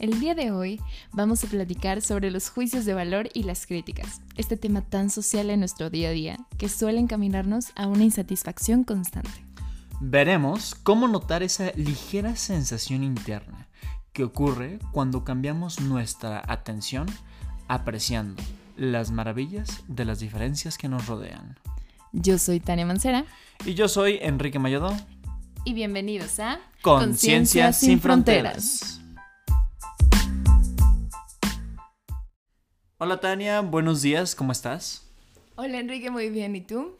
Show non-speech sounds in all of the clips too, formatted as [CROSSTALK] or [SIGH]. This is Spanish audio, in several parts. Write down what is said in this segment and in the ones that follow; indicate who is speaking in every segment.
Speaker 1: El día de hoy vamos a platicar sobre los juicios de valor y las críticas, este tema tan social en nuestro día a día que suele encaminarnos a una insatisfacción constante.
Speaker 2: Veremos cómo notar esa ligera sensación interna que ocurre cuando cambiamos nuestra atención apreciando las maravillas de las diferencias que nos rodean.
Speaker 1: Yo soy Tania Mancera.
Speaker 2: Y yo soy Enrique Mayodó.
Speaker 1: Y bienvenidos a
Speaker 2: Conciencia sin fronteras. Hola Tania, buenos días, ¿cómo estás?
Speaker 1: Hola Enrique, muy bien, ¿y tú?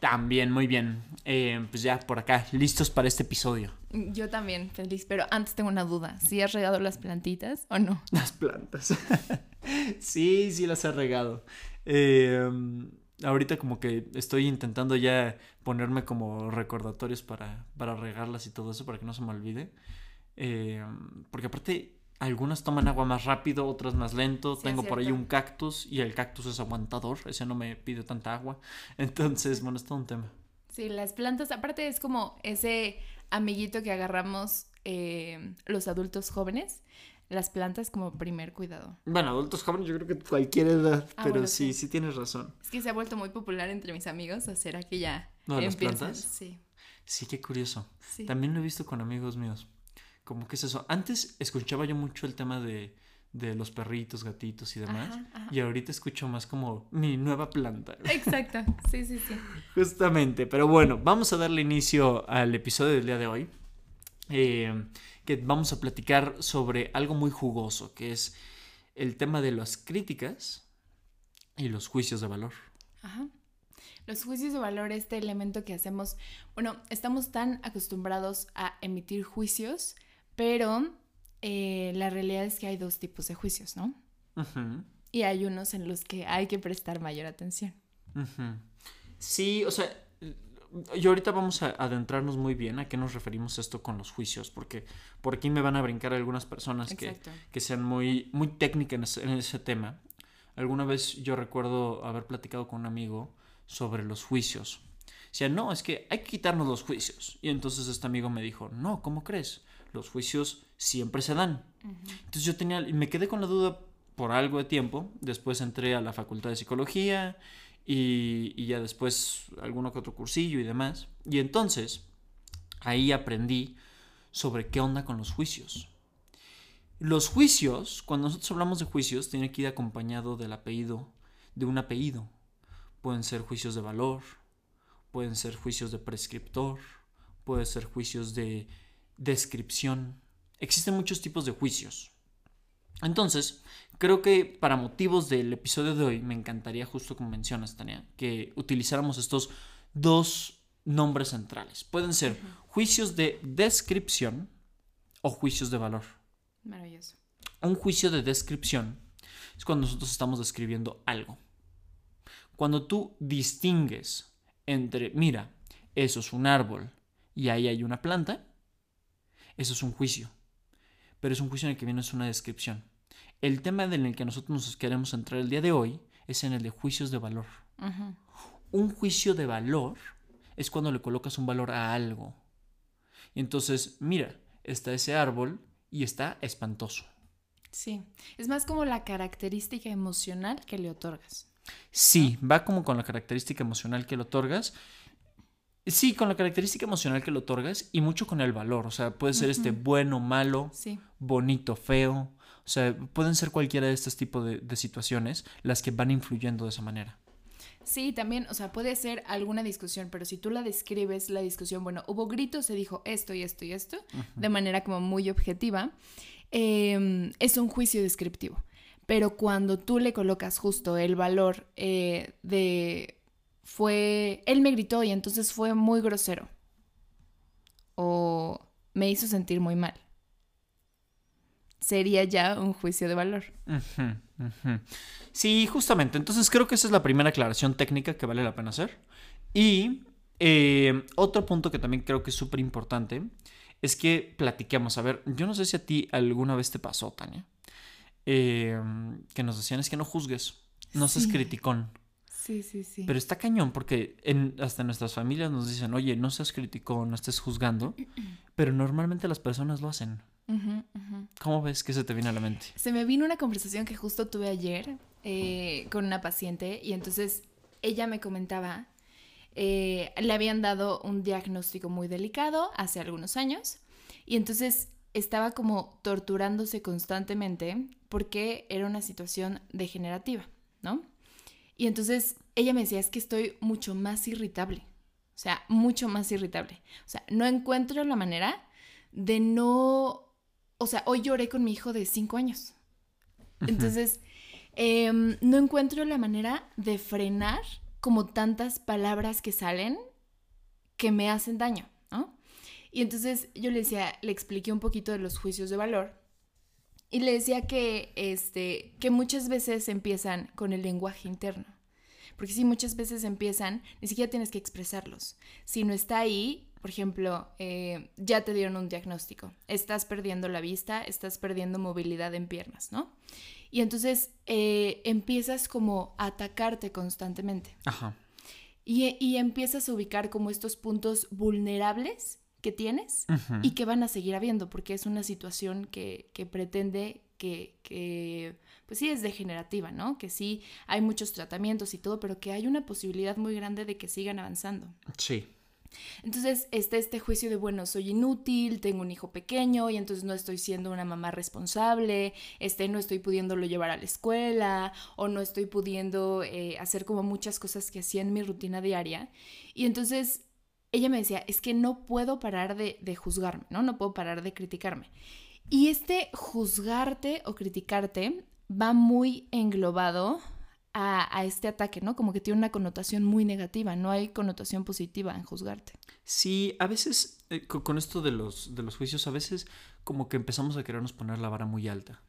Speaker 2: También, muy bien. Eh, pues ya por acá, listos para este episodio.
Speaker 1: Yo también, feliz, pero antes tengo una duda. ¿Sí has regado las plantitas o no? [LAUGHS]
Speaker 2: Las plantas. [LAUGHS] sí, sí las he regado. Eh, ahorita como que estoy intentando ya ponerme como recordatorios para, para regarlas y todo eso, para que no se me olvide. Eh, porque aparte algunas toman agua más rápido, otras más lento. Tengo por ahí un cactus y el cactus es aguantador, ese no me pide tanta agua. [LAUGHS] Entonces, bueno, es todo un tema.
Speaker 1: Sí, las plantas, aparte es como ese amiguito que agarramos eh, los adultos jóvenes. Las plantas como primer cuidado.
Speaker 2: Bueno, adultos jóvenes yo creo que cualquier edad, ah, pero sí, sí, tienes razón.
Speaker 1: Es que se ha vuelto muy popular entre mis amigos hacer aquella...
Speaker 2: ¿No, las plantas? Sí. Sí, qué curioso. También lo he visto con amigos míos como que es eso. Antes escuchaba yo mucho el tema de, de los perritos, gatitos y demás. Y ahorita escucho más como mi nueva planta.
Speaker 1: Exacto, sí, sí, sí. [LAUGHS]
Speaker 2: Justamente, pero bueno, vamos a darle inicio al episodio del día de hoy. Eh, que vamos a platicar sobre algo muy jugoso, que es el tema de las críticas y los juicios de valor.
Speaker 1: Ajá. Los juicios de valor, este elemento que hacemos, bueno, estamos tan acostumbrados a emitir juicios pero eh, la realidad es que hay dos tipos de juicios, ¿no? Y hay unos en los que hay que prestar mayor atención.
Speaker 2: Sí, o sea, yo ahorita vamos a adentrarnos muy bien a qué nos referimos esto con los juicios, porque por aquí me van a brincar algunas personas que, que, sean muy, muy técnicas en ese, tema. Alguna vez yo recuerdo haber platicado con un amigo sobre los juicios. O sea, no, es que hay que quitarnos los juicios. Y entonces este amigo me dijo, no, ¿cómo crees? Los juicios siempre se dan. Entonces yo tenía, me quedé con la duda por algo de tiempo, después entré a la facultad de psicología y, y ya después alguno que otro cursillo y demás. Y entonces ahí aprendí sobre qué onda con los juicios. Los juicios, cuando nosotros hablamos de juicios, tiene que ir acompañado del apellido, de un apellido. Pueden ser juicios de valor, pueden ser juicios de prescriptor, pueden ser juicios de descripción. Existen muchos tipos de juicios. Entonces, creo que para motivos del episodio de hoy me encantaría, justo como mencionas, Tania, que utilizáramos estos dos nombres centrales. Pueden ser juicios de descripción o juicios de valor.
Speaker 1: Maravilloso.
Speaker 2: Un juicio de descripción es cuando nosotros estamos describiendo algo. Cuando tú distingues entre, mira, eso es un árbol y ahí hay una planta, eso es un juicio. Pero es un juicio en el que viene es una descripción. El tema en el que nosotros nos queremos entrar el día de hoy es en el de juicios de valor. Un juicio de valor es cuando le colocas un valor a algo. Y entonces, mira, está ese árbol y está espantoso.
Speaker 1: Sí, es más como la característica emocional que le otorgas.
Speaker 2: Sí, va como con la característica emocional que le otorgas. Sí, con la característica emocional que le otorgas y mucho con el valor. O sea, puede ser este bueno, malo, bonito, feo. O sea, pueden ser cualquiera de estos tipos de, situaciones las que van influyendo de esa manera.
Speaker 1: Sí, también, o sea, puede ser alguna discusión, pero si tú la describes, la discusión, bueno, hubo gritos, se dijo esto y esto y esto, de manera como muy objetiva, em, es un juicio descriptivo. Pero cuando tú le colocas justo el valor eh, de fue, él me gritó y entonces fue muy grosero. O me hizo sentir muy mal. Sería ya un juicio de valor.
Speaker 2: Sí, justamente. Entonces creo que esa es la primera aclaración técnica que vale la pena hacer. Y eh, otro punto que también creo que es súper importante es que platiquemos. A ver, yo no sé si a ti alguna vez te pasó, Tania, eh, que nos decían es que no juzgues, no seas criticón.
Speaker 1: Sí, sí, sí.
Speaker 2: Pero está cañón porque en, hasta nuestras familias nos dicen, oye, no seas crítico, no estés juzgando, [CLEARS THROAT] pero normalmente las personas lo hacen. ¿Cómo ves que se te viene a la mente?
Speaker 1: Se me vino una conversación que justo tuve ayer eh, con una paciente y entonces ella me comentaba, eh, le habían dado un diagnóstico muy delicado hace algunos años y entonces estaba como torturándose constantemente porque era una situación degenerativa, ¿no? Y entonces ella me decía, es que estoy mucho más irritable, o sea, mucho más irritable. O sea, no encuentro la manera de no, o sea, hoy lloré con mi hijo de cinco años. Entonces, em, no encuentro la manera de frenar como tantas palabras que salen que me hacen daño, ¿no? Y entonces yo le decía, le expliqué un poquito de los juicios de valor y le decía que, este, que muchas veces empiezan con el lenguaje interno. Porque si muchas veces empiezan, ni siquiera tienes que expresarlos. Si no está ahí, por ejemplo, eh, ya te dieron un diagnóstico, estás perdiendo la vista, estás perdiendo movilidad en piernas, ¿no? Y entonces eh, empiezas como a atacarte constantemente. Ajá. Y, y, empiezas a ubicar como estos puntos vulnerables que tienes y que van a seguir habiendo, porque es una situación que, que pretende que, que, pues sí, es degenerativa, ¿no? Que sí hay muchos tratamientos y todo, pero que hay una posibilidad muy grande de que sigan avanzando. Sí. Entonces está este juicio de, bueno, soy inútil, tengo un hijo pequeño y entonces no estoy siendo una mamá responsable, este, no estoy pudiéndolo llevar a la escuela o no estoy pudiendo eh, hacer como muchas cosas que hacía en mi rutina diaria. Y entonces ella me decía, es que no puedo parar de, de juzgarme, ¿no? No puedo parar de criticarme. Y este juzgarte o criticarte va muy englobado a, este ataque, ¿no? Como que tiene una connotación muy negativa, no hay connotación positiva en juzgarte.
Speaker 2: Sí, a veces, eh, con, esto de los, de los juicios, a veces como que empezamos a querernos poner la vara muy alta.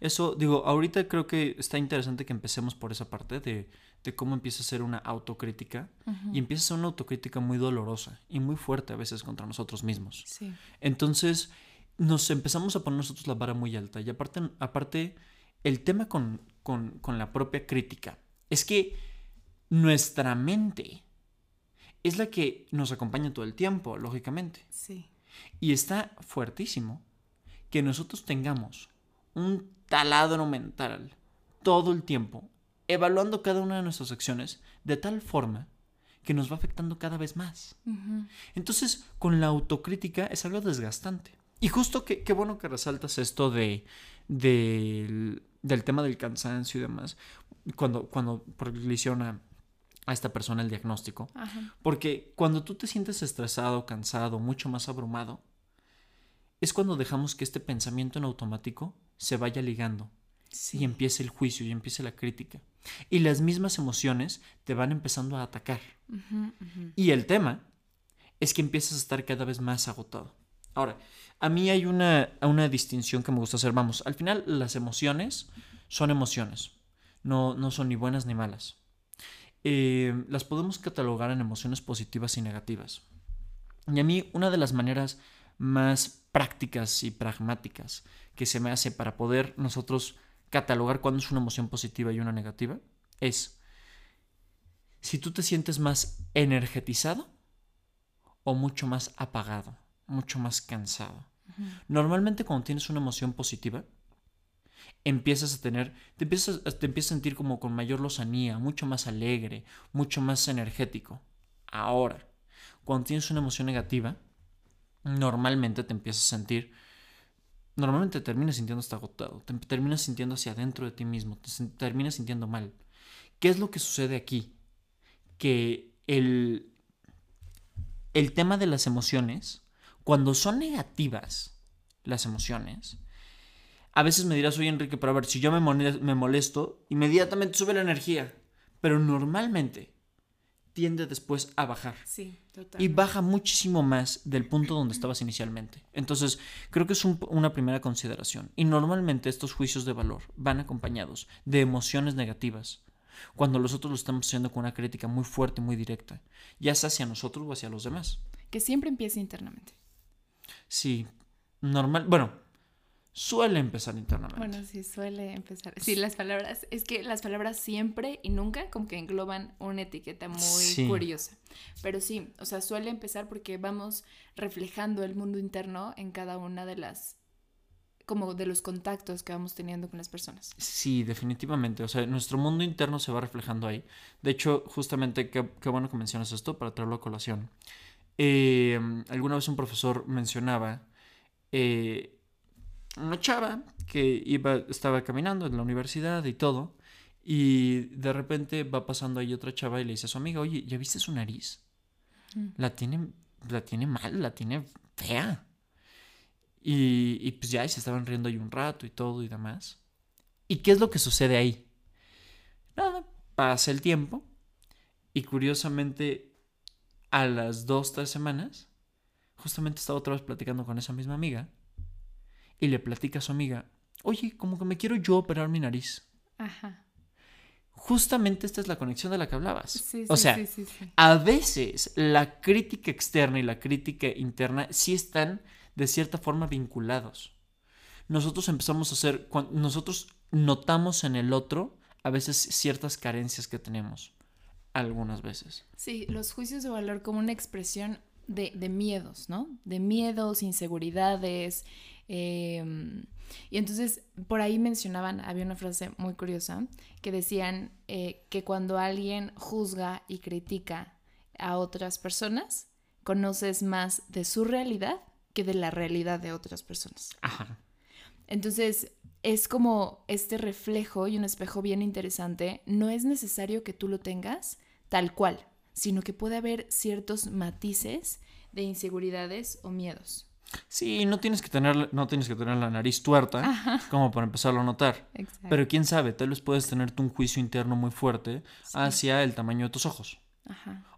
Speaker 2: Eso, digo, ahorita creo que está interesante que empecemos por esa parte de, cómo empieza a ser una autocrítica y empieza a ser una autocrítica muy dolorosa y muy fuerte a veces contra nosotros mismos. Sí. Entonces, nos empezamos a poner nosotros la vara muy alta y aparte, aparte el tema con, con, la propia crítica es que nuestra mente es la que nos acompaña todo el tiempo, lógicamente. Sí. Y está fuertísimo que nosotros tengamos un taladro mental todo el tiempo, evaluando cada una de nuestras acciones de tal forma que nos va afectando cada vez más. Entonces, con la autocrítica es algo desgastante. Y justo que, qué bueno que resaltas esto de, de del tema del cansancio y demás, cuando, cuando le hicieron a, esta persona el diagnóstico. Porque cuando tú te sientes estresado, cansado, mucho más abrumado, es cuando dejamos que este pensamiento en automático se vaya ligando y empiece el juicio y empiece la crítica. Y las mismas emociones te van empezando a atacar. Y el tema es que empiezas a estar cada vez más agotado. Ahora, a mí hay una, una distinción que me gusta hacer. Vamos, al final las emociones son emociones, no, no son ni buenas ni malas. Eh, las podemos catalogar en emociones positivas y negativas. Y a mí una de las maneras más prácticas y pragmáticas que se me hace para poder nosotros catalogar cuándo es una emoción positiva y una negativa es si tú te sientes más energetizado o mucho más apagado mucho más cansado. Normalmente cuando tienes una emoción positiva, empiezas a tener, te empiezas, te empiezas a sentir como con mayor lozanía, mucho más alegre, mucho más energético. Ahora, cuando tienes una emoción negativa, normalmente te empiezas a sentir, normalmente terminas sintiendo hasta agotado, te terminas sintiendo hacia adentro de ti mismo, te terminas sintiendo mal. ¿Qué es lo que sucede aquí? Que el, el tema de las emociones cuando son negativas las emociones, a veces me dirás, oye Enrique, pero a ver, si yo me molesto, inmediatamente sube la energía, pero normalmente tiende después a bajar. Sí, totalmente. Y baja muchísimo más del punto donde estabas inicialmente. Entonces, creo que es una primera consideración. Y normalmente estos juicios de valor van acompañados de emociones negativas. Cuando nosotros lo estamos haciendo con una crítica muy fuerte, muy directa, ya sea hacia nosotros o hacia los demás.
Speaker 1: Que siempre empiece internamente.
Speaker 2: Sí, normal. Bueno, suele empezar internamente.
Speaker 1: Bueno, sí, suele empezar. Sí, las palabras, es que las palabras siempre y nunca como que engloban una etiqueta muy curiosa. Pero sí, o sea, suele empezar porque vamos reflejando el mundo interno en cada una de las como de los contactos que vamos teniendo con las personas.
Speaker 2: Sí, definitivamente. O sea, nuestro mundo interno se va reflejando ahí. De hecho, justamente, qué, bueno que mencionas esto para traerlo a colación. Eh, alguna vez un profesor mencionaba eh, una chava que iba, estaba caminando en la universidad y todo, y de repente va pasando ahí otra chava y le dice a su amiga, oye, ¿ya viste su nariz? La tiene, la tiene mal, la tiene fea. Y, y pues ya, se estaban riendo ahí un rato y todo y demás. ¿Y qué es lo que sucede ahí? Nada, pasa el tiempo y curiosamente a las dos, tres semanas, justamente estaba otra vez platicando con esa misma amiga y le platica a su amiga, oye, como que me quiero yo operar mi nariz. Ajá. Justamente esta es la conexión de la que hablabas. Sí, o sea, sí, a veces la crítica externa y la crítica interna sí están de cierta forma vinculados. Nosotros empezamos a hacer, nosotros notamos en el otro a veces ciertas carencias que tenemos, algunas veces.
Speaker 1: Sí, los juicios de valor como una expresión de, de miedos, ¿no? De miedos, inseguridades, Em, y entonces por ahí mencionaban, había una frase muy curiosa, que decían eh, que cuando alguien juzga y critica a otras personas, conoces más de su realidad que de la realidad de otras personas. Ajá. Entonces, es como este reflejo y un espejo bien interesante. No es necesario que tú lo tengas tal cual, sino que puede haber ciertos matices de inseguridades o miedos.
Speaker 2: Sí, no tienes que tener, no tienes que tener la nariz tuerta como para empezarlo a notar. Pero quién sabe, tal vez puedes tenerte un juicio interno muy fuerte hacia el tamaño de tus ojos.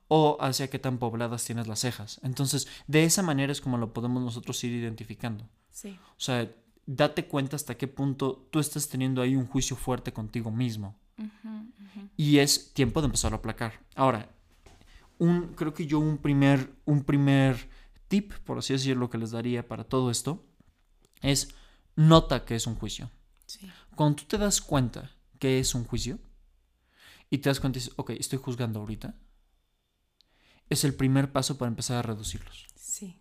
Speaker 2: O hacia qué tan pobladas tienes las cejas. Entonces, de esa manera es como lo podemos nosotros ir identificando. Sí. O sea, date cuenta hasta qué punto tú estás teniendo ahí un juicio fuerte contigo mismo. Y es tiempo de empezar a aplacar. Ahora, un, creo que yo un primer, un primer tip, por así decirlo, que les daría para todo esto es nota que es un juicio. Cuando tú te das cuenta que es un juicio y te das cuenta y dices, ok, estoy juzgando ahorita, es el primer paso para empezar a reducirlos. Sí.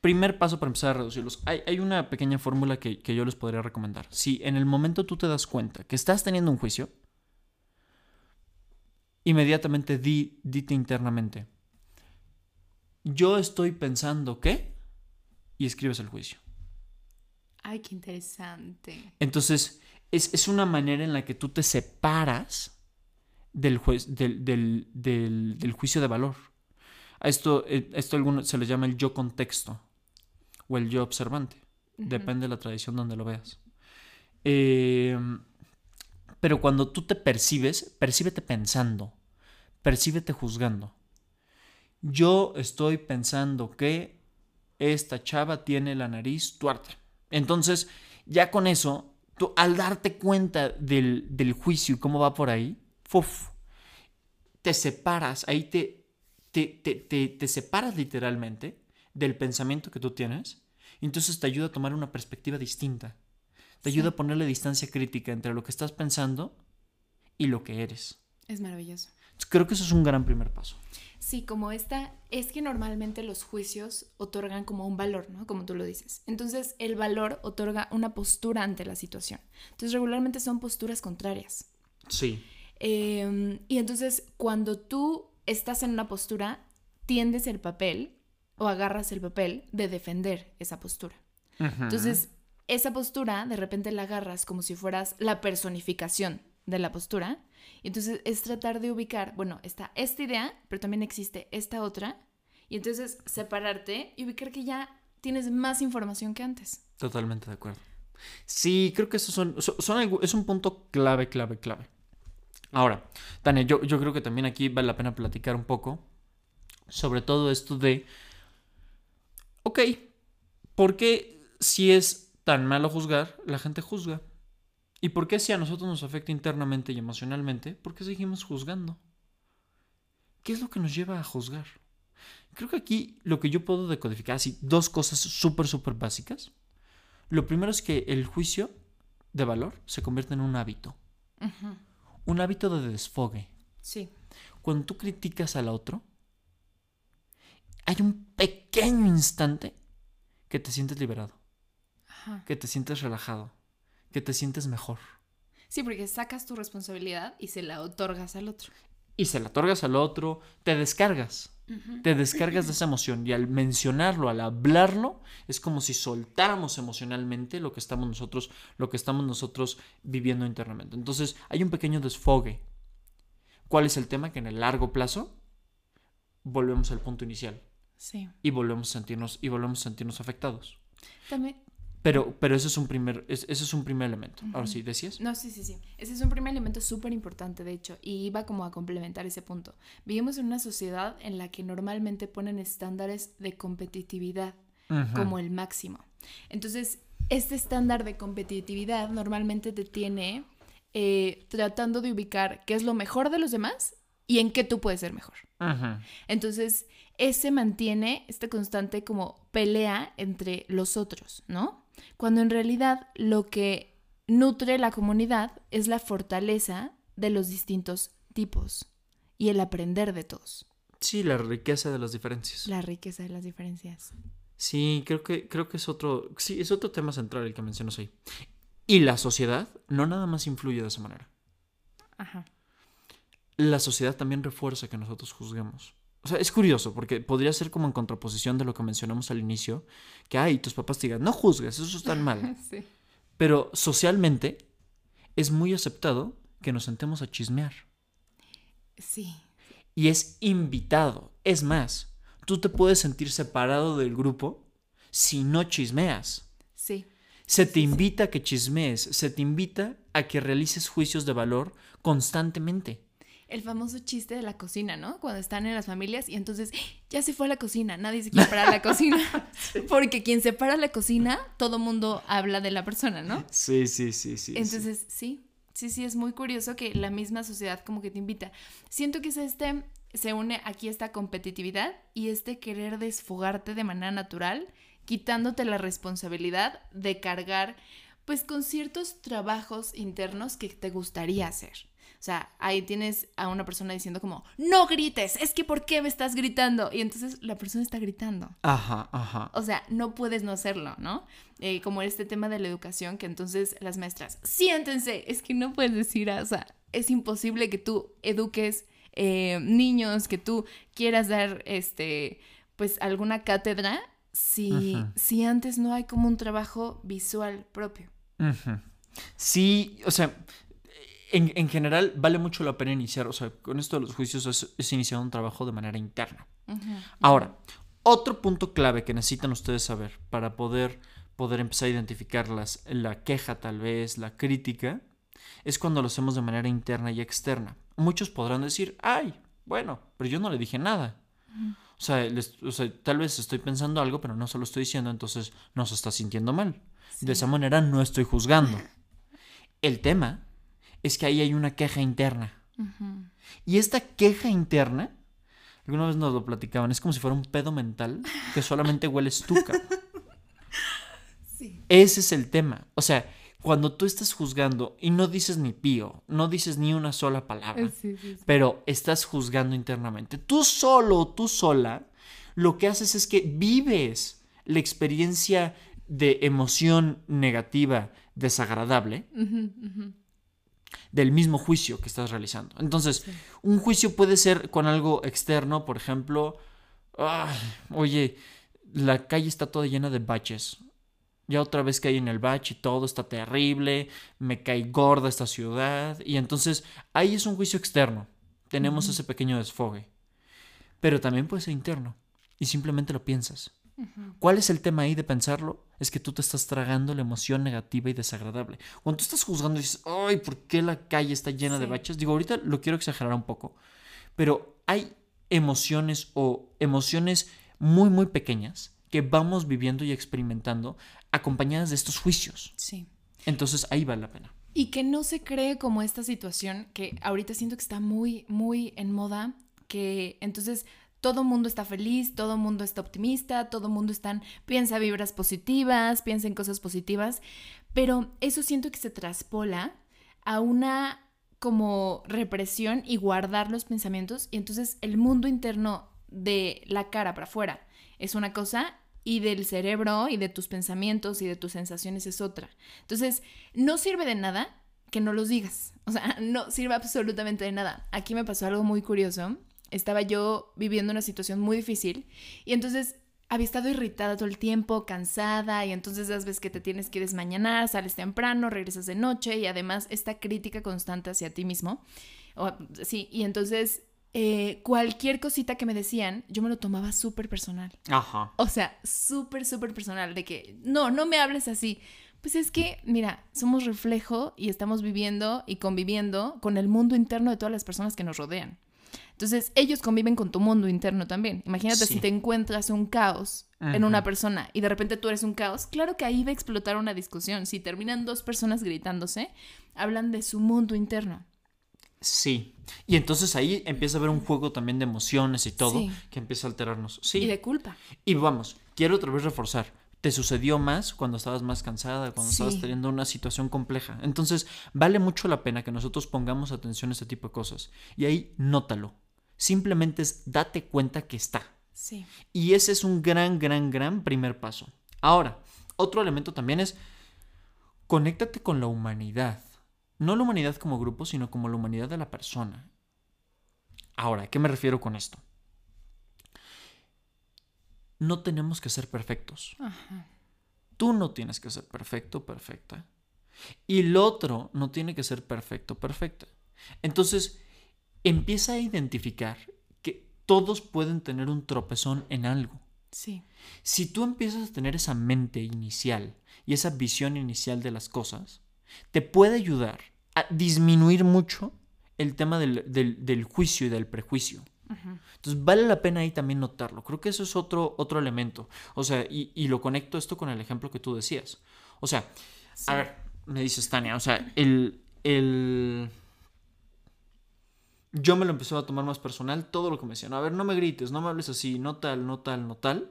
Speaker 2: Primer paso para empezar a reducirlos. Hay, una pequeña fórmula que, yo les podría recomendar. Si en el momento tú te das cuenta que estás teniendo un juicio, inmediatamente di, dite internamente, yo estoy pensando que, y escribes el juicio.
Speaker 1: Ay, qué interesante.
Speaker 2: Entonces, es, una manera en la que tú te separas del, juez, del, del, juicio de valor. A esto, eh, esto alguno, se le llama el yo contexto o el yo observante. Depende de la tradición donde lo veas. Em, pero cuando tú te percibes, percíbete pensando, percíbete juzgando yo estoy pensando que esta chava tiene la nariz tuerta. Entonces, ya con eso, tú al darte cuenta del, juicio y cómo va por ahí, te separas, ahí te, te, te, te, separas literalmente del pensamiento que tú tienes. Entonces te ayuda a tomar una perspectiva distinta. Te ayuda a ponerle distancia crítica entre lo que estás pensando y lo que eres.
Speaker 1: Es maravilloso.
Speaker 2: Creo que eso es un gran primer paso.
Speaker 1: Sí, como esta, es que normalmente los juicios otorgan como un valor, ¿no? Como tú lo dices. Entonces, el valor otorga una postura ante la situación. Entonces, regularmente son posturas contrarias. Sí. Em, y entonces, cuando tú estás en una postura, tiendes el papel o agarras el papel de defender esa postura. Entonces, esa postura de repente la agarras como si fueras la personificación de la postura y entonces es tratar de ubicar, bueno, está esta idea, pero también existe esta otra. Y entonces separarte y ubicar que ya tienes más información que antes.
Speaker 2: Totalmente de acuerdo. Sí, creo que eso son, son, es un punto clave, clave, clave. Ahora, Tania, yo, yo creo que también aquí vale la pena platicar un poco sobre todo esto de, ok, ¿por qué si es tan malo juzgar, la gente juzga? ¿Y por qué si a nosotros nos afecta internamente y emocionalmente, por qué seguimos juzgando? ¿Qué es lo que nos lleva a juzgar? Creo que aquí lo que yo puedo decodificar, así, dos cosas súper, súper básicas. Lo primero es que el juicio de valor se convierte en un hábito. Un hábito de desfogue. Sí. Cuando tú criticas al otro, hay un pequeño instante que te sientes liberado. Que te sientes relajado, que te sientes mejor.
Speaker 1: Sí, porque sacas tu responsabilidad y se la otorgas al otro.
Speaker 2: Y se la otorgas al otro, te descargas. Te descargas de esa emoción y al mencionarlo, al hablarlo, es como si soltáramos emocionalmente lo que estamos nosotros, lo que estamos nosotros viviendo internamente. Entonces, hay un pequeño desfogue. ¿Cuál es el tema? Que en el largo plazo volvemos al punto inicial. Sí. Y volvemos a sentirnos y volvemos a sentirnos afectados. También pero, pero ese es un primer, ese es un primer elemento. Ahora sí, ¿decías?
Speaker 1: No, sí, sí, sí. Ese es un primer elemento súper importante, de hecho, y iba como a complementar ese punto. Vivimos en una sociedad en la que normalmente ponen estándares de competitividad como el máximo. Entonces, este estándar de competitividad normalmente te tiene eh, tratando de ubicar qué es lo mejor de los demás y en qué tú puedes ser mejor. Entonces, ese mantiene esta constante como pelea entre los otros, ¿no? Cuando en realidad lo que nutre la comunidad es la fortaleza de los distintos tipos y el aprender de todos.
Speaker 2: Sí, la riqueza de las diferencias.
Speaker 1: La riqueza de las diferencias.
Speaker 2: Sí, creo que, creo que es otro, sí, es otro tema central el que mencionas ahí. Y la sociedad no nada más influye de esa manera. Ajá. La sociedad también refuerza que nosotros juzguemos. O sea, es curioso porque podría ser como en contraposición de lo que mencionamos al inicio, que, ay, tus papás te digan, no juzgues, eso es tan mal. [LAUGHS] sí. Pero socialmente es muy aceptado que nos sentemos a chismear. Sí. Y es invitado. Es más, tú te puedes sentir separado del grupo si no chismeas. Sí. Se te invita a que chismees, se te invita a que realices juicios de valor constantemente
Speaker 1: el famoso chiste de la cocina, ¿no? Cuando están en las familias y entonces ya se fue a la cocina, nadie se quiere parar a la cocina. [LAUGHS] Porque quien se para a la cocina, todo mundo habla de la persona, ¿no?
Speaker 2: Sí, sí, sí, sí.
Speaker 1: Entonces, sí. sí, sí, es muy curioso que la misma sociedad como que te invita. Siento que es este, se une aquí esta competitividad y este querer desfogarte de manera natural, quitándote la responsabilidad de cargar pues con ciertos trabajos internos que te gustaría hacer. O sea, ahí tienes a una persona diciendo como, no grites, es que ¿por qué me estás gritando? Y entonces la persona está gritando. Ajá, ajá. O sea, no puedes no hacerlo, ¿no? Eh, como este tema de la educación, que entonces las maestras, siéntense, es que no puedes decir, o sea, es imposible que tú eduques eh, niños, que tú quieras dar, este, pues alguna cátedra si, si antes no hay como un trabajo visual propio.
Speaker 2: Sí, o sea, en, general vale mucho la pena iniciar, o sea, con esto de los juicios es, iniciar un trabajo de manera interna. Ahora, otro punto clave que necesitan ustedes saber para poder, poder empezar a identificarlas, la queja tal vez, la crítica, es cuando lo hacemos de manera interna y externa. Muchos podrán decir, ay, bueno, pero yo no le dije nada. o, sea, tal vez estoy pensando algo, pero no se lo estoy diciendo, entonces no se está sintiendo mal. De esa manera no estoy juzgando. El tema es que ahí hay una queja interna. Y esta queja interna, alguna vez nos lo platicaban, es como si fuera un pedo mental que solamente huele estuca. [LAUGHS] Sí. Ese es el tema. O sea, cuando tú estás juzgando y no dices ni pío, no dices ni una sola palabra, pero estás juzgando internamente, tú solo, tú sola, lo que haces es que vives la experiencia de emoción negativa, desagradable, del mismo juicio que estás realizando. Entonces, un juicio puede ser con algo externo, por ejemplo, oye, la calle está toda llena de baches. Ya otra vez caí en el bache y todo está terrible, me cae gorda esta ciudad. Y entonces ahí es un juicio externo. Tenemos ese pequeño desfogue. Pero también puede ser interno. Y simplemente lo piensas. ¿Cuál es el tema ahí de pensarlo? Es que tú te estás tragando la emoción negativa y desagradable. Cuando tú estás juzgando y dices, ay, ¿por qué la calle está llena de baches? Digo, ahorita lo quiero exagerar un poco, pero hay emociones o emociones muy, muy pequeñas que vamos viviendo y experimentando acompañadas de estos juicios. Sí. Entonces ahí vale la pena.
Speaker 1: Y que no se cree como esta situación que ahorita siento que está muy, muy en moda, que entonces todo mundo está feliz, todo mundo está optimista, todo mundo está, piensa vibras positivas, piensa en cosas positivas, pero eso siento que se traspola a una como represión y guardar los pensamientos y entonces el mundo interno de la cara para afuera es una cosa y del cerebro y de tus pensamientos y de tus sensaciones es otra. Entonces, no sirve de nada que no los digas. O sea, [LAUGHS] no sirve absolutamente de nada. Aquí me pasó algo muy curioso. Estaba yo viviendo una situación muy difícil y entonces había estado irritada todo el tiempo, cansada, y entonces ya ves que te tienes que desmañanar, sales temprano, regresas de noche, y además esta crítica constante hacia ti mismo. sí, y entonces eh, cualquier cosita que me decían, yo me lo tomaba súper personal. Ajá. O sea, súper, súper personal, de que, no, no me hables así. Pues es que, mira, somos reflejo y estamos viviendo y conviviendo con el mundo interno de todas las personas que nos rodean. Entonces, ellos conviven con tu mundo interno también. Imagínate si te encuentras un caos en una persona y de repente tú eres un caos, claro que ahí va a explotar una discusión. Si terminan dos personas gritándose, hablan de su mundo interno.
Speaker 2: Sí. Y entonces ahí empieza a haber un juego también de emociones y todo que empieza a alterarnos. Sí.
Speaker 1: Y de culpa.
Speaker 2: Y vamos, quiero otra vez reforzar. Te sucedió más cuando estabas más cansada, cuando estabas teniendo una situación compleja. Entonces, vale mucho la pena que nosotros pongamos atención a este tipo de cosas. Y ahí nótalo. Simplemente es date cuenta que está. Sí. Y ese es un gran, gran, gran primer paso. Ahora, otro elemento también es conéctate con la humanidad. No la humanidad como grupo, sino como la humanidad de la persona. Ahora, ¿a qué me refiero con esto? No tenemos que ser perfectos. Tú no tienes que ser perfecto, perfecta. Y el otro no tiene que ser perfecto, perfecta. Entonces, empieza a identificar que todos pueden tener un tropezón en algo. Sí. Si tú empiezas a tener esa mente inicial y esa visión inicial de las cosas, te puede ayudar a disminuir mucho el tema del, juicio y del prejuicio. Entonces vale la pena ahí también notarlo. Creo que eso es otro, otro elemento. O sea, y, lo conecto esto con el ejemplo que tú decías. O sea, a ver, me dices Tania, o sea, el, el yo me lo empecé a tomar más personal, todo lo que me decían. A ver, no me grites, no me hables así, no tal, no tal, no tal.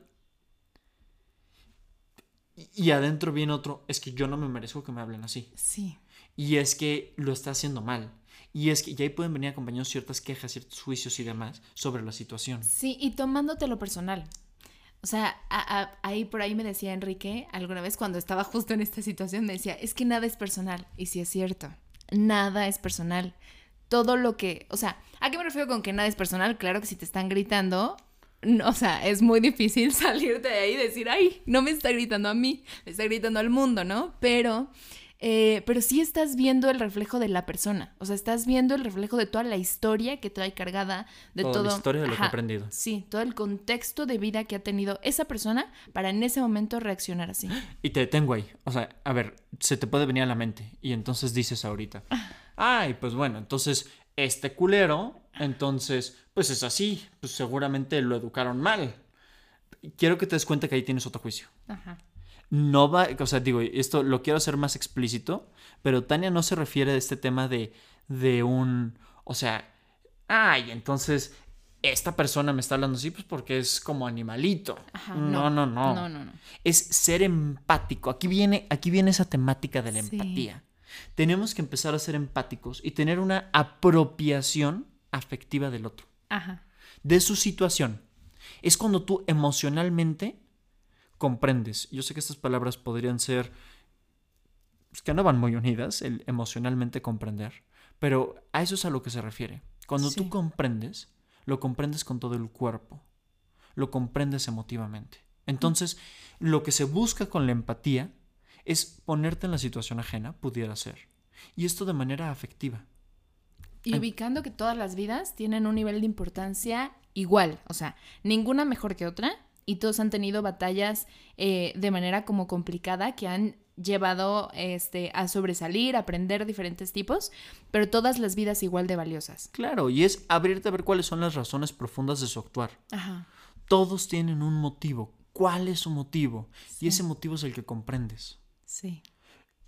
Speaker 2: Y, adentro viene otro, es que yo no me merezco que me hablen así. Sí. Y es que lo está haciendo mal. Y es que ya ahí pueden venir acompañados ciertas quejas, ciertos juicios y demás sobre la situación.
Speaker 1: Sí, y tomándote lo personal. O sea, ahí por ahí me decía Enrique alguna vez cuando estaba justo en esta situación, me decía, es que nada es personal. Y sí es cierto, nada es personal todo lo que, o sea, ¿a qué me refiero con que nada es personal? Claro que si te están gritando, o sea, es muy difícil [LAUGHS] salirte de ahí y decir, ay, no me está gritando a mí, me está gritando al mundo, ¿no? Pero, eh, pero sí estás viendo el reflejo de la persona, o sea, estás viendo el reflejo de toda la historia que trae cargada, de todo. La
Speaker 2: historia de lo que ha aprendido.
Speaker 1: Sí, todo el contexto de vida que ha tenido esa persona para en ese momento reaccionar así.
Speaker 2: Y te detengo ahí, o sea, a ver, se te puede venir a la mente y entonces dices ahorita. Ay, pues bueno, entonces este culero, entonces, pues es así, pues seguramente lo educaron mal. Quiero que te des cuenta que ahí tienes otro juicio. Ajá. No va, o sea, digo, esto lo quiero hacer más explícito, pero Tania no se refiere a este tema de, de un, o sea, ay, entonces esta persona me está hablando así, pues porque es como animalito. Ajá, no, no, no, no, no, no. Es ser empático. Aquí viene, aquí viene esa temática de la empatía. Tenemos que empezar a ser empáticos y tener una apropiación afectiva del otro. Ajá. De su situación. Es cuando tú emocionalmente comprendes. Yo sé que estas palabras podrían ser pues, que no van muy unidas, el emocionalmente comprender, pero a eso es a lo que se refiere. Cuando tú comprendes, lo comprendes con todo el cuerpo, lo comprendes emotivamente. Entonces, lo que se busca con la empatía es ponerte en la situación ajena, pudiera ser. Y esto de manera afectiva.
Speaker 1: Y ubicando que todas las vidas tienen un nivel de importancia igual, o sea, ninguna mejor que otra, y todos han tenido batallas eh, de manera como complicada que han llevado este, a sobresalir, a aprender diferentes tipos, pero todas las vidas igual de valiosas.
Speaker 2: Claro, y es abrirte a ver cuáles son las razones profundas de su actuar. Ajá. Todos tienen un motivo. ¿Cuál es su motivo? Y ese motivo es el que comprendes. Sí.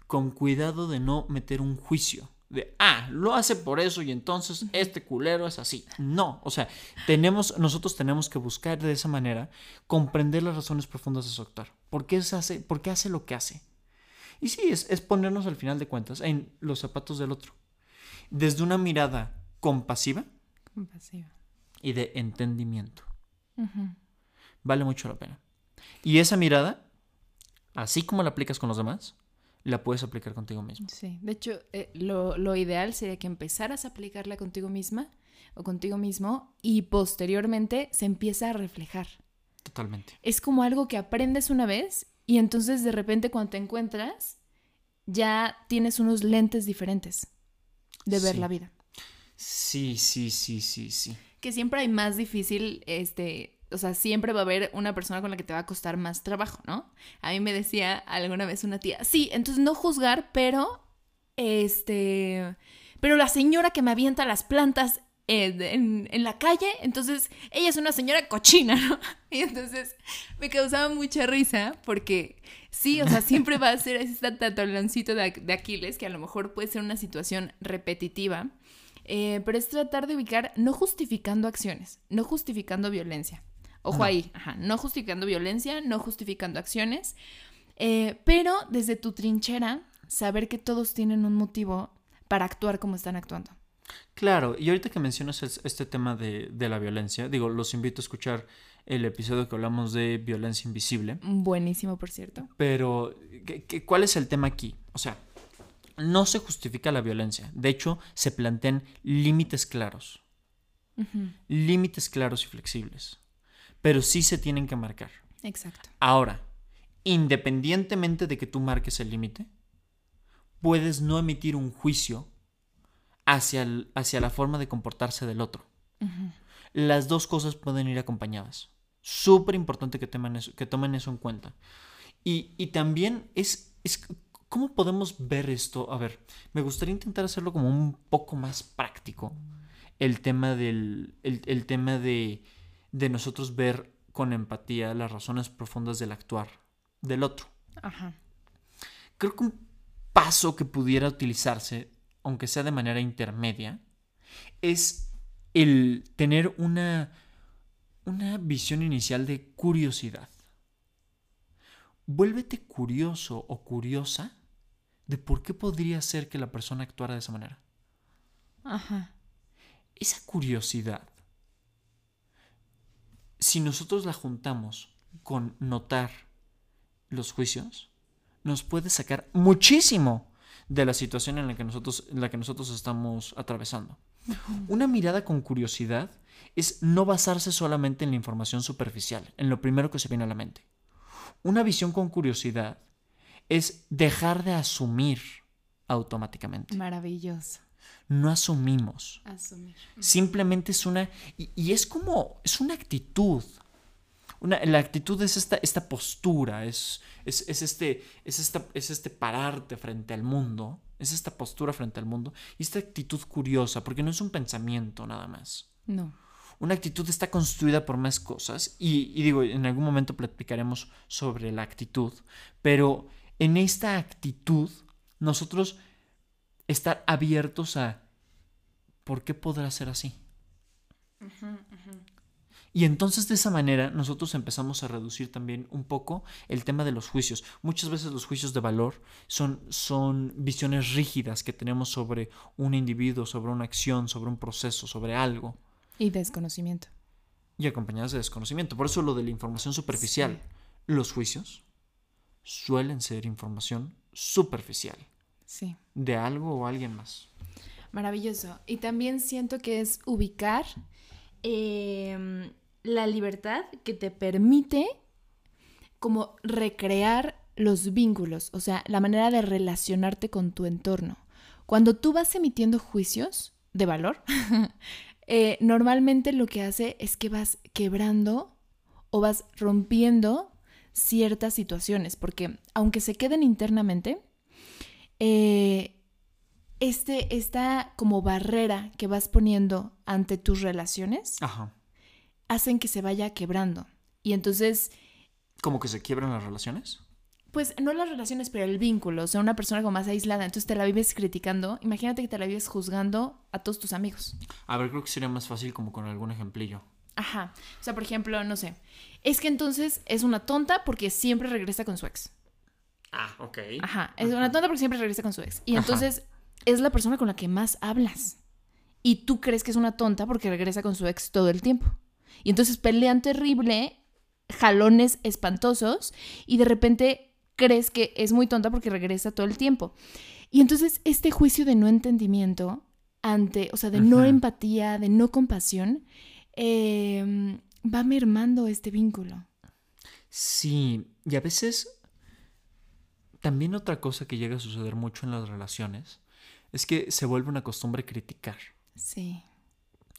Speaker 2: Con cuidado de no meter un juicio. De, ah, lo hace por eso y entonces este culero es así. No, o sea, tenemos, nosotros tenemos que buscar de esa manera comprender las razones profundas de su actuar. ¿Por qué, hace, por qué hace lo que hace? Y sí, es, es, ponernos al final de cuentas en los zapatos del otro. Desde una mirada compasiva, compasiva. y de entendimiento. Vale mucho la pena. Y esa mirada, así como la aplicas con los demás, la puedes aplicar contigo mismo.
Speaker 1: Sí, de hecho, eh, lo, lo, ideal sería que empezaras a aplicarla contigo misma o contigo mismo y posteriormente se empieza a reflejar.
Speaker 2: Totalmente.
Speaker 1: Es como algo que aprendes una vez y entonces de repente cuando te encuentras ya tienes unos lentes diferentes de ver la vida.
Speaker 2: Sí, sí, sí, sí, sí.
Speaker 1: Que siempre hay más difícil, este, o sea, siempre va a haber una persona con la que te va a costar más trabajo, ¿no? A mí me decía alguna vez una tía, sí, entonces no juzgar, pero, este, pero la señora que me avienta las plantas en, en, la calle, entonces ella es una señora cochina, [LAUGHS] ¿no? Y entonces me causaba mucha risa porque sí, o sea, siempre va a ser ese tataloncito de, de Aquiles que a lo mejor puede ser una situación repetitiva, eh, pero es tratar de ubicar no justificando acciones, no justificando violencia. Ojo ahí, ajá, no justificando violencia, no justificando acciones, eh, pero desde tu trinchera, saber que todos tienen un motivo para actuar como están actuando.
Speaker 2: Claro, y ahorita que mencionas este tema de, la violencia, digo, los invito a escuchar el episodio que hablamos de violencia invisible.
Speaker 1: Buenísimo, por cierto.
Speaker 2: Pero, cuál es el tema aquí? O sea, no se justifica la violencia. De hecho, se plantean límites claros. Límites claros y flexibles. Pero sí se tienen que marcar.
Speaker 1: Exacto.
Speaker 2: Ahora, independientemente de que tú marques el límite, puedes no emitir un juicio hacia, hacia la forma de comportarse del otro. Las dos cosas pueden ir acompañadas. Súper importante que, eso, que tomen eso en cuenta. Y, también es, es, ¿Cómo podemos ver esto? A ver, me gustaría intentar hacerlo como un poco más práctico. El tema del. El, tema de, de nosotros ver con empatía las razones profundas del actuar del otro. Ajá. Creo que un paso que pudiera utilizarse aunque sea de manera intermedia, es el tener una, una visión inicial de curiosidad. Vuélvete curioso o curiosa de por qué podría ser que la persona actuara de esa manera. Ajá. Esa curiosidad, si nosotros la juntamos con notar los juicios, nos puede sacar muchísimo de la situación en la que nosotros, en la que nosotros estamos atravesando. Una mirada con curiosidad es no basarse solamente en la información superficial, en lo primero que se viene a la mente. Una visión con curiosidad es dejar de asumir automáticamente.
Speaker 1: Maravilloso.
Speaker 2: No asumimos.
Speaker 1: Asumir.
Speaker 2: Simplemente es una... Y, y, es como... Es una actitud la actitud es esta, esta postura, es, es, este, es, esta, es este pararte frente al mundo, es esta postura frente al mundo y esta actitud curiosa, porque no es un pensamiento nada más.
Speaker 1: No.
Speaker 2: Una actitud está construida por más cosas y, y digo, en algún momento platicaremos sobre la actitud, pero en esta actitud nosotros estar abiertos a ¿por qué podrá ser así? Y entonces de esa manera nosotros empezamos a reducir también un poco el tema de los juicios. Muchas veces los juicios de valor son, son visiones rígidas que tenemos sobre un individuo, sobre una acción, sobre un proceso, sobre algo.
Speaker 1: Y desconocimiento.
Speaker 2: Y acompañadas de desconocimiento. Por eso lo de la información superficial. Los juicios suelen ser información superficial.
Speaker 1: Sí.
Speaker 2: De algo o alguien más.
Speaker 1: Maravilloso. Y también siento que es ubicar eh, la libertad que te permite como recrear los vínculos, o sea, la manera de relacionarte con tu entorno. Cuando tú vas emitiendo juicios de valor, [LAUGHS] eh, normalmente lo que hace es que vas quebrando o vas rompiendo ciertas situaciones, porque aunque se queden internamente, eh, este, esta como barrera que vas poniendo ante tus relaciones, Ajá hacen que se vaya quebrando. Y entonces...
Speaker 2: ¿Cómo que se quiebran las relaciones?
Speaker 1: Pues no las relaciones, pero el vínculo. O sea, una persona como más aislada. Entonces te la vives criticando. Imagínate que te la vives juzgando a todos tus amigos.
Speaker 2: A ver, creo que sería más fácil como con algún ejemplillo.
Speaker 1: Ajá. O sea, por ejemplo, no sé. Es que entonces es una tonta porque siempre regresa con su ex.
Speaker 2: Ah, ok.
Speaker 1: Ajá. Es una tonta porque siempre regresa con su ex. Y entonces es la persona con la que más hablas. Y tú crees que es una tonta porque regresa con su ex todo el tiempo. Y entonces pelean terrible, jalones espantosos y de repente crees que es muy tonta porque regresa todo el tiempo. Y entonces este juicio de no entendimiento ante, o sea, de no empatía, de no compasión, em, va mermando este vínculo.
Speaker 2: Sí, y a veces también otra cosa que llega a suceder mucho en las relaciones es que se vuelve una costumbre criticar. Sí.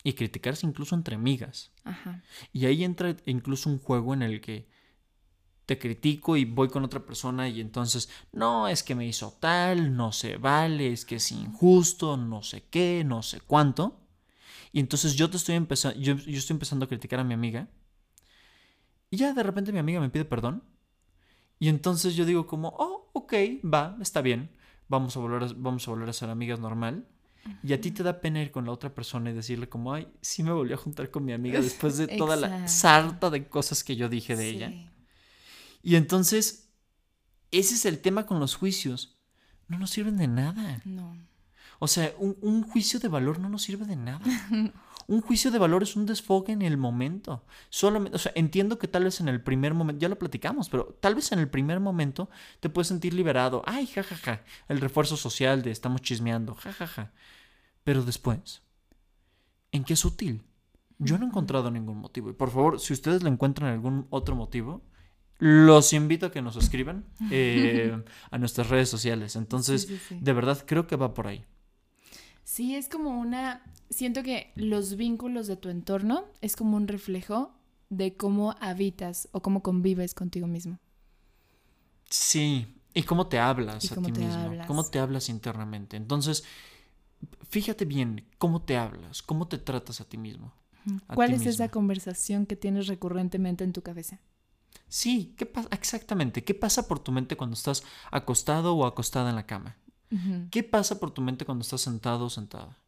Speaker 2: Y criticarse incluso entre amigas. Ajá. Y ahí entra incluso un juego en el que te critico y voy con otra persona y entonces, no, es que me hizo tal, no se vale, es que es injusto, no sé qué, no sé cuánto. Y entonces yo te estoy empezando, yo, yo estoy empezando a criticar a mi amiga. Y ya de repente mi amiga me pide perdón. Y entonces yo digo como, oh, ok, va, está bien. Vamos a volver a, vamos a, volver a ser amigas normal. Y a ti te da pena ir con la otra persona y decirle como, ay, sí me volví a juntar con mi amiga [LAUGHS] después de toda la sarta de cosas que yo dije de ella. Y entonces, ese es el tema con los juicios. No nos sirven de nada. No. O sea, un, un juicio de valor no nos sirve de nada. [LAUGHS] Un juicio de valor es un desfogue en el momento. Solamente, o sea, entiendo que tal vez en el primer momento, ya lo platicamos, pero tal vez en el primer momento te puedes sentir liberado. Ay, jajaja, ja, ja. el refuerzo social de estamos chismeando, jajaja. Ja, ja. Pero después, ¿en qué es útil? Yo no he encontrado ningún motivo. Y por favor, si ustedes le encuentran algún otro motivo, los invito a que nos escriban eh, [LAUGHS] a nuestras redes sociales. Entonces, de verdad, creo que va por ahí.
Speaker 1: Sí, es como una... Siento que los vínculos de tu entorno es como un reflejo de cómo habitas o cómo convives contigo mismo.
Speaker 2: Sí, y cómo te hablas a ti mismo, cómo te hablas internamente. Entonces, fíjate bien cómo te hablas, cómo te tratas a ti mismo.
Speaker 1: ¿Cuál es esa conversación que tienes recurrentemente en tu cabeza?
Speaker 2: Sí, ¿qué pasa? Exactamente. ¿Qué pasa por tu mente cuando estás acostado o acostada en la cama? ¿Qué pasa por tu mente cuando estás sentado o sentada?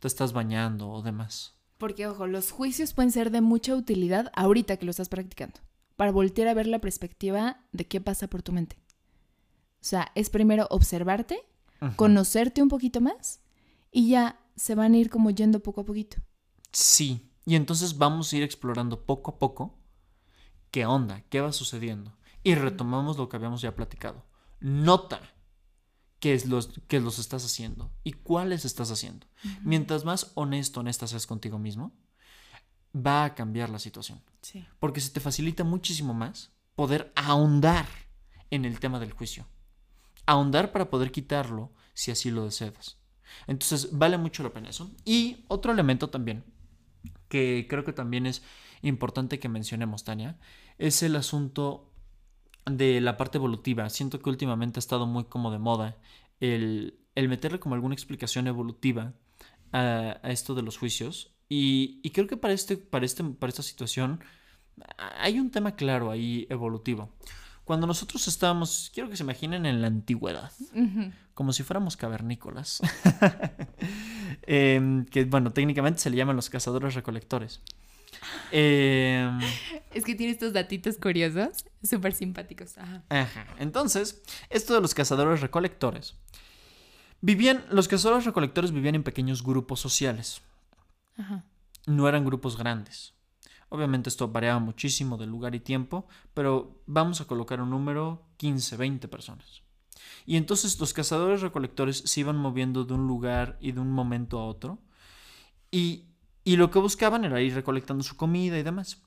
Speaker 2: Te estás bañando o demás.
Speaker 1: Porque, ojo, los juicios pueden ser de mucha utilidad ahorita que lo estás practicando, para voltear a ver la perspectiva de qué pasa por tu mente. O sea, es primero observarte, conocerte un poquito más y ya se van a ir como yendo poco a poquito.
Speaker 2: Sí, y entonces vamos a ir explorando poco a poco qué onda, qué va sucediendo. Y retomamos lo que habíamos ya platicado. Nota qué es los, los estás haciendo y cuáles estás haciendo. Mientras más honesto, honesta seas contigo mismo, va a cambiar la situación. Porque se te facilita muchísimo más poder ahondar en el tema del juicio. Ahondar para poder quitarlo si así lo deseas. Entonces, vale mucho la pena eso. Y otro elemento también, que creo que también es importante que mencionemos, Tania, es el asunto de la parte evolutiva. Siento que últimamente ha estado muy como de moda el, meterle como alguna explicación evolutiva a, esto de los juicios. Y, creo que para, este, para, este, para esta situación hay un tema claro ahí evolutivo. Cuando nosotros estábamos, quiero que se imaginen en la antigüedad, como si fuéramos cavernícolas, [LAUGHS] em, que bueno, técnicamente se le llaman los cazadores recolectores.
Speaker 1: Em, [LAUGHS] es que tiene estos datitos curiosos, súper simpáticos.
Speaker 2: Ajá. Entonces, esto de los cazadores recolectores. Vivían, los cazadores recolectores vivían en pequeños grupos sociales. Ajá. No eran grupos grandes. Obviamente esto variaba muchísimo de lugar y tiempo, pero vamos a colocar un número 15, 20 personas. Y entonces los cazadores recolectores se iban moviendo de un lugar y de un momento a otro. Y y lo que buscaban era ir recolectando su comida y demás.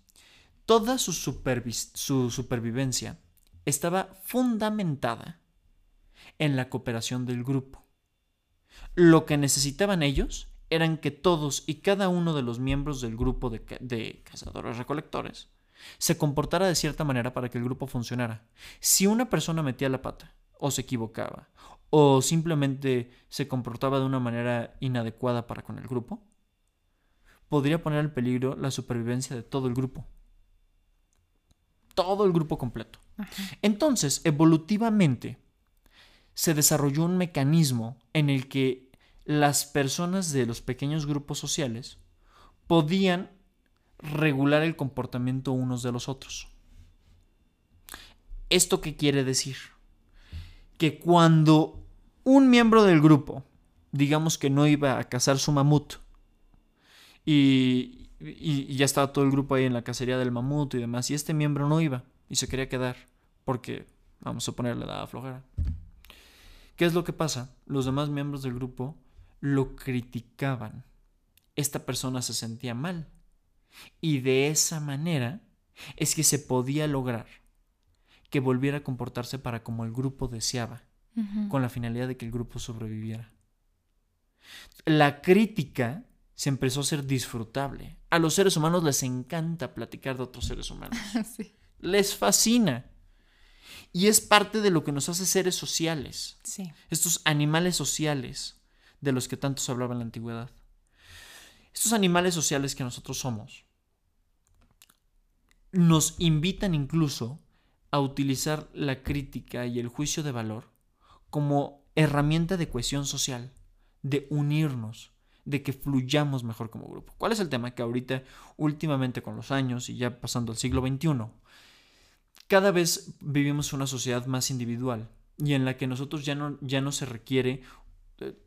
Speaker 2: Toda su, su supervivencia estaba fundamentada en la cooperación del grupo. Lo que necesitaban ellos eran que todos y cada uno de los miembros del grupo de, de cazadores recolectores se comportara de cierta manera para que el grupo funcionara. Si una persona metía la pata, o se equivocaba, o simplemente se comportaba de una manera inadecuada para con el grupo, podría poner en peligro la supervivencia de todo el grupo. Todo el grupo completo. Entonces, evolutivamente, se desarrolló un mecanismo en el que las personas de los pequeños grupos sociales podían regular el comportamiento unos de los otros. ¿Esto qué quiere decir? Que cuando un miembro del grupo, digamos que no iba a cazar su mamut, y, y, ya estaba todo el grupo ahí en la cacería del mamut y demás, y este miembro no iba y se quería quedar porque, vamos a ponerle la flojera. ¿Qué es lo que pasa? Los demás miembros del grupo lo criticaban. Esta persona se sentía mal. Y de esa manera es que se podía lograr que volviera a comportarse para como el grupo deseaba, con la finalidad de que el grupo sobreviviera. La crítica se empezó a ser disfrutable. A los seres humanos les encanta platicar de otros seres humanos. [LAUGHS] Les fascina. Y es parte de lo que nos hace seres sociales. Estos animales sociales de los que tanto se hablaba en la antigüedad. Estos animales sociales que nosotros somos nos invitan incluso a utilizar la crítica y el juicio de valor como herramienta de cohesión social, de unirnos, de que fluyamos mejor como grupo. ¿Cuál es el tema? Que ahorita, últimamente con los años y ya pasando al siglo XXI, cada vez vivimos una sociedad más individual y en la que nosotros ya no, ya no se requiere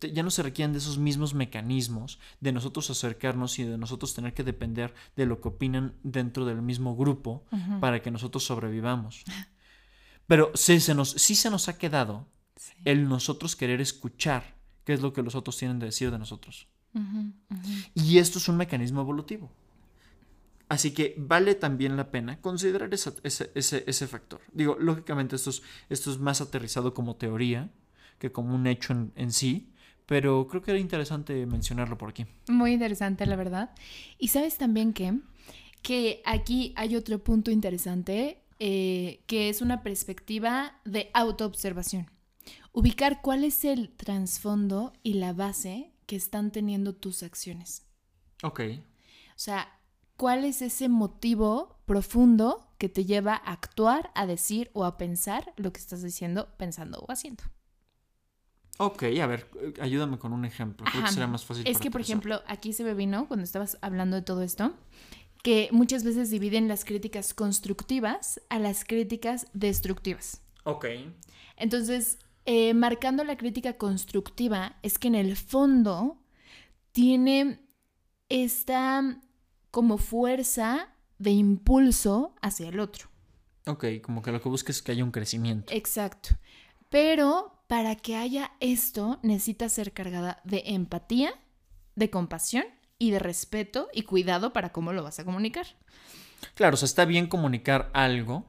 Speaker 2: ya no se requieren de esos mismos mecanismos de nosotros acercarnos y de nosotros tener que depender de lo que opinan dentro del mismo grupo para que nosotros sobrevivamos. [LAUGHS] Pero sí se nos, sí se nos ha quedado el nosotros querer escuchar qué es lo que los otros tienen de decir de nosotros. Y esto es un mecanismo evolutivo. Así que vale también la pena considerar ese, ese, factor. Digo, lógicamente esto es, esto es más aterrizado como teoría, que como un hecho en, sí, pero creo que era interesante mencionarlo por aquí.
Speaker 1: Muy interesante, la verdad. Y sabes también que, que aquí hay otro punto interesante, eh, que es una perspectiva de autoobservación. Ubicar cuál es el trasfondo y la base que están teniendo tus acciones.
Speaker 2: Ok.
Speaker 1: O sea, ¿cuál es ese motivo profundo que te lleva a actuar, a decir o a pensar lo que estás diciendo, pensando o haciendo?
Speaker 2: Ok, a ver, ayúdame con un ejemplo. Creo que será más fácil.
Speaker 1: Es que, por ejemplo, aquí se me vino, cuando estabas hablando de todo esto, que muchas veces dividen las críticas constructivas a las críticas destructivas.
Speaker 2: Ok.
Speaker 1: Entonces, eh, marcando la crítica constructiva es que en el fondo tiene esta como fuerza de impulso hacia el otro.
Speaker 2: Ok, como que lo que busca es que haya un crecimiento.
Speaker 1: Exacto. Pero para que haya esto, necesita ser cargada de empatía, de compasión y de respeto y cuidado para cómo lo vas a comunicar.
Speaker 2: Claro, o sea, está bien comunicar algo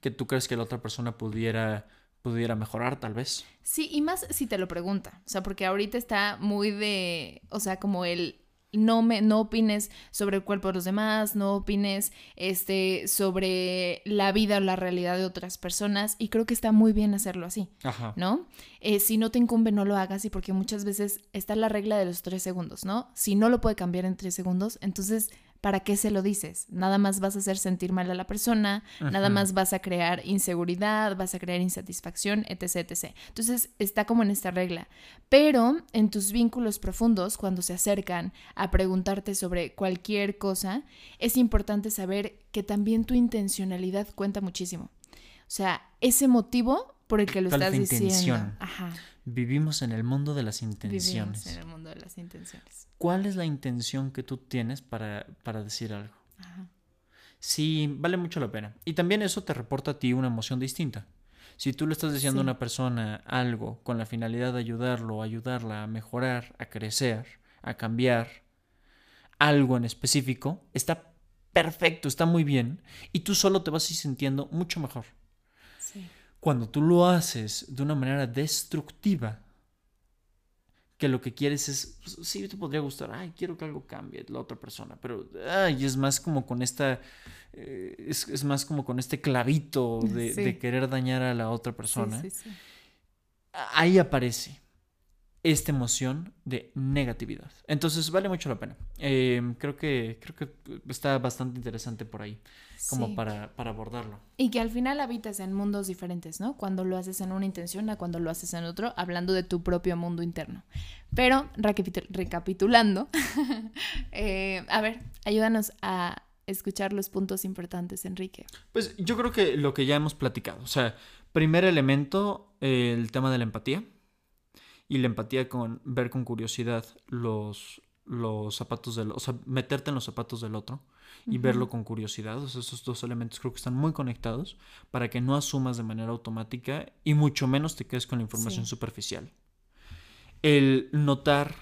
Speaker 2: que tú crees que la otra persona pudiera pudiera mejorar, tal vez.
Speaker 1: Sí, y más si te lo pregunta. O sea, porque ahorita está muy de, o sea, como el no me no opines sobre el cuerpo de los demás, no opines este sobre la vida o la realidad de otras personas y creo que está muy bien hacerlo así, Ajá. ¿no? Eh, si no te incumbe no lo hagas y porque muchas veces está la regla de los tres segundos, ¿no? Si no lo puede cambiar en tres segundos, entonces ¿para qué se lo dices? Nada más vas a hacer sentir mal a la persona, nada más vas a crear inseguridad, vas a crear insatisfacción, etc, etc. Entonces está como en esta regla. Pero en tus vínculos profundos, cuando se acercan a preguntarte sobre cualquier cosa, es importante saber que también tu intencionalidad cuenta muchísimo. O sea, ese motivo por el que lo estás diciendo. Ajá.
Speaker 2: Vivimos en el mundo de las intenciones.
Speaker 1: Vivimos en el mundo de las intenciones.
Speaker 2: ¿Cuál es la intención que tú tienes para, decir algo? Sí, vale mucho la pena. Y también eso te reporta a ti una emoción distinta. Si tú le estás diciendo a una persona algo con la finalidad de ayudarlo, ayudarla a mejorar, a crecer, a cambiar, algo en específico, está perfecto, está muy bien, y tú solo te vas a ir sintiendo mucho mejor. Cuando tú lo haces de una manera destructiva, que lo que quieres es, pues, sí, te podría gustar, ay, quiero que algo cambie la otra persona, pero, ay, es más como con esta, eh, es, más como con este clavito de, querer dañar a la otra persona. Ahí aparece esta emoción de negatividad. Entonces vale mucho la pena. Em, creo, que, creo que está bastante interesante por ahí, como para, para, abordarlo.
Speaker 1: Y que al final habitas en mundos diferentes, ¿no? Cuando lo haces en una intención a cuando lo haces en otro, hablando de tu propio mundo interno. Pero, recapitulando, [LAUGHS] eh, a ver, ayúdanos a escuchar los puntos importantes, Enrique.
Speaker 2: Pues yo creo que lo que ya hemos platicado, o sea, primer elemento, el tema de la empatía y la empatía con ver con curiosidad los, los zapatos del, o sea, meterte en los zapatos del otro y verlo con curiosidad. esos dos elementos creo que están muy conectados para que no asumas de manera automática y mucho menos te quedes con la información superficial. El notar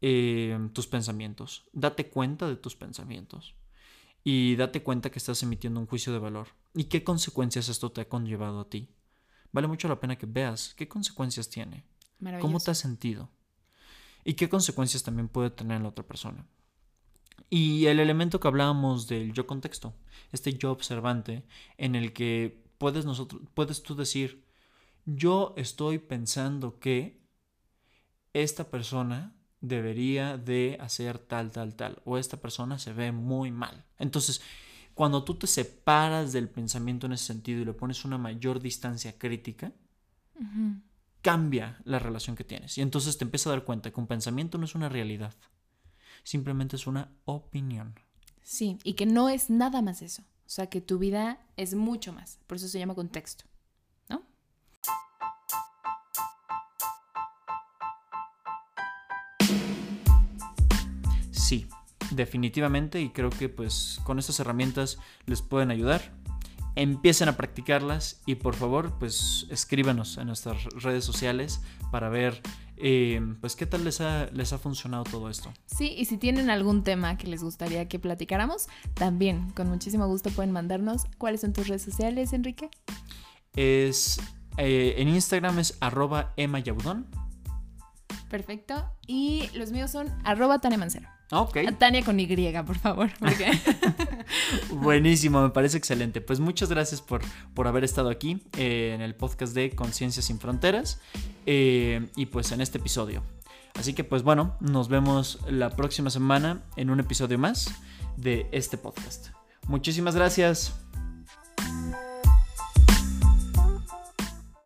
Speaker 2: eh, tus pensamientos, date cuenta de tus pensamientos y date cuenta que estás emitiendo un juicio de valor y qué consecuencias esto te ha conllevado a ti. Vale mucho la pena que veas qué consecuencias tiene, cómo te has sentido y qué consecuencias también puede tener en la otra persona. Y el elemento que hablábamos del yo contexto, este yo observante en el que puedes, nosotros, puedes tú decir, yo estoy pensando que esta persona debería de hacer tal, tal, tal, o esta persona se ve muy mal. Entonces, cuando tú te separas del pensamiento en ese sentido y le pones una mayor distancia crítica, cambia la relación que tienes. Y entonces te empiezas a dar cuenta que un pensamiento no es una realidad, simplemente es una opinión.
Speaker 1: Sí, y que no es nada más eso. O sea, que tu vida es mucho más. Por eso se llama contexto, ¿no?
Speaker 2: Sí, definitivamente y creo que pues con estas herramientas les pueden ayudar empiecen a practicarlas y por favor pues escríbanos en nuestras redes sociales para ver eh, pues qué tal les ha, les ha funcionado todo esto.
Speaker 1: Sí, y si tienen algún tema que les gustaría que platicáramos, también con muchísimo gusto pueden mandarnos. ¿Cuáles son tus redes sociales, Enrique?
Speaker 2: Es eh, en Instagram es arroba
Speaker 1: Perfecto. Y los míos son arroba Mancero.
Speaker 2: Ok.
Speaker 1: Tania con Y, por favor. [LAUGHS]
Speaker 2: Buenísimo, me parece excelente. Pues muchas gracias por, por haber estado aquí eh, en el podcast de Conciencia sin Fronteras eh, y pues en este episodio. Así que pues bueno, nos vemos la próxima semana en un episodio más de este podcast. Muchísimas gracias.